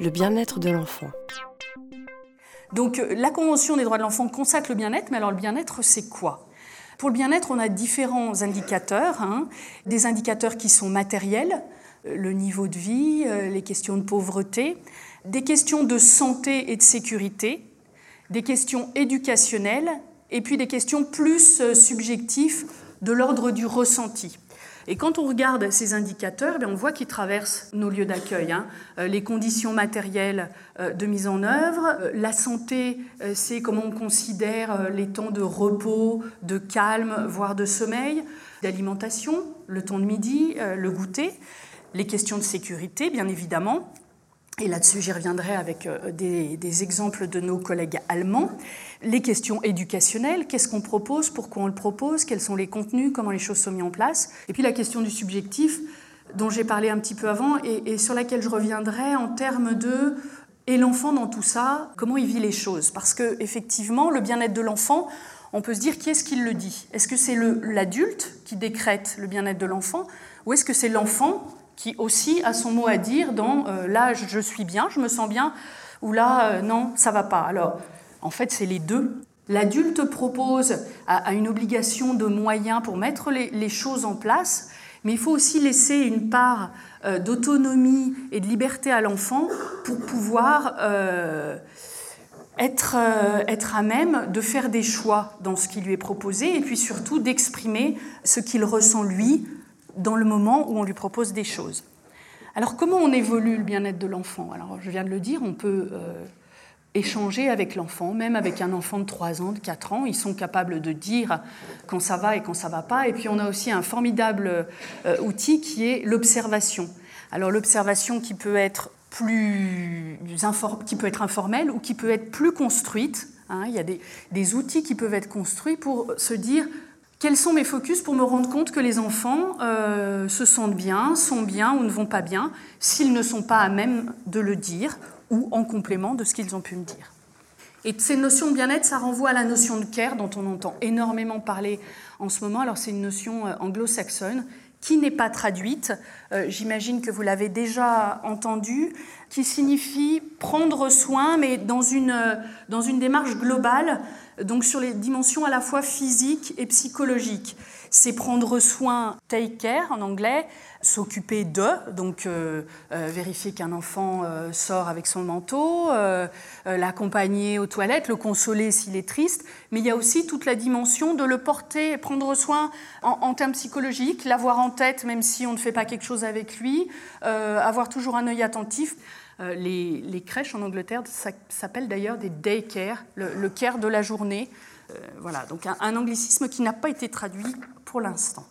le bien-être de l'enfant. Donc la Convention des droits de l'enfant consacre le bien-être, mais alors le bien-être, c'est quoi? Pour le bien-être, on a différents indicateurs, hein. des indicateurs qui sont matériels, le niveau de vie, euh, les questions de pauvreté, des questions de santé et de sécurité, des questions éducationnelles, et puis des questions plus euh, subjectives de l'ordre du ressenti. Et quand on regarde ces indicateurs, ben, on voit qu'ils traversent nos lieux d'accueil. Hein. Euh, les conditions matérielles euh, de mise en œuvre, euh, la santé, c'est comment on considère les temps de repos, de calme, voire de sommeil, d'alimentation, le temps de midi, le goûter, les questions de sécurité, bien évidemment, et là-dessus, j'y reviendrai avec euh, des, exemples de nos collègues allemands. Les questions éducationnelles, qu'est-ce qu'on propose, pourquoi on le propose, quels sont les contenus, comment les choses sont mises en place. Et puis la question du subjectif, dont j'ai parlé un petit peu avant, et, sur laquelle je reviendrai en termes de et l'enfant dans tout ça, comment il vit les choses. Parce que effectivement, le bien-être de l'enfant, on peut se dire qui est-ce qui le dit? Est-ce que c'est l'adulte qui décrète le bien-être de l'enfant, ou est-ce que c'est l'enfant qui aussi a son mot à dire dans euh, là je suis bien, je me sens bien, ou là euh, non, ça va pas? Alors en fait c'est les deux. L'adulte propose à, une obligation de moyens pour mettre les, choses en place, mais il faut aussi laisser une part euh, d'autonomie et de liberté à l'enfant pour pouvoir être, être à même de faire des choix dans ce qui lui est proposé et puis surtout d'exprimer ce qu'il ressent lui dans le moment où on lui propose des choses. Alors comment on évolue le bien-être de l'enfant? Alors je viens de le dire, on peut euh, échanger avec l'enfant, même avec un enfant de 3 ans, de 4 ans, ils sont capables de dire quand ça va et quand ça va pas. Et puis on a aussi un formidable euh, outil qui est l'observation. Alors l'observation qui peut être plus qui peut être informelle ou qui peut être plus construite. Hein. il y a des, des outils qui peuvent être construits pour se dire quels sont mes focus pour me rendre compte que les enfants euh, se sentent bien, sont bien ou ne vont pas bien, s'ils ne sont pas à même de le dire ou en complément de ce qu'ils ont pu me dire Et ces notions de bien-être, ça renvoie à la notion de care dont on entend énormément parler en ce moment. Alors c'est une notion euh, anglo-saxonne qui n'est pas traduite, euh, j'imagine que vous l'avez déjà entendu, qui signifie prendre soin, mais dans une, dans une démarche globale donc sur les dimensions à la fois physiques et psychologiques. C'est prendre soin, take care en anglais, s'occuper de, donc euh, euh, vérifier qu'un enfant euh, sort avec son manteau, l'accompagner aux toilettes, le consoler s'il est triste, mais il y a aussi toute la dimension de le porter, prendre soin en, en termes psychologiques, l'avoir en tête même si on ne fait pas quelque chose avec lui, avoir toujours un œil attentif. Euh, les, crèches en Angleterre s'appellent d'ailleurs des day care, le, care de la journée. Euh, voilà, donc un, anglicisme qui n'a pas été traduit pour l'instant.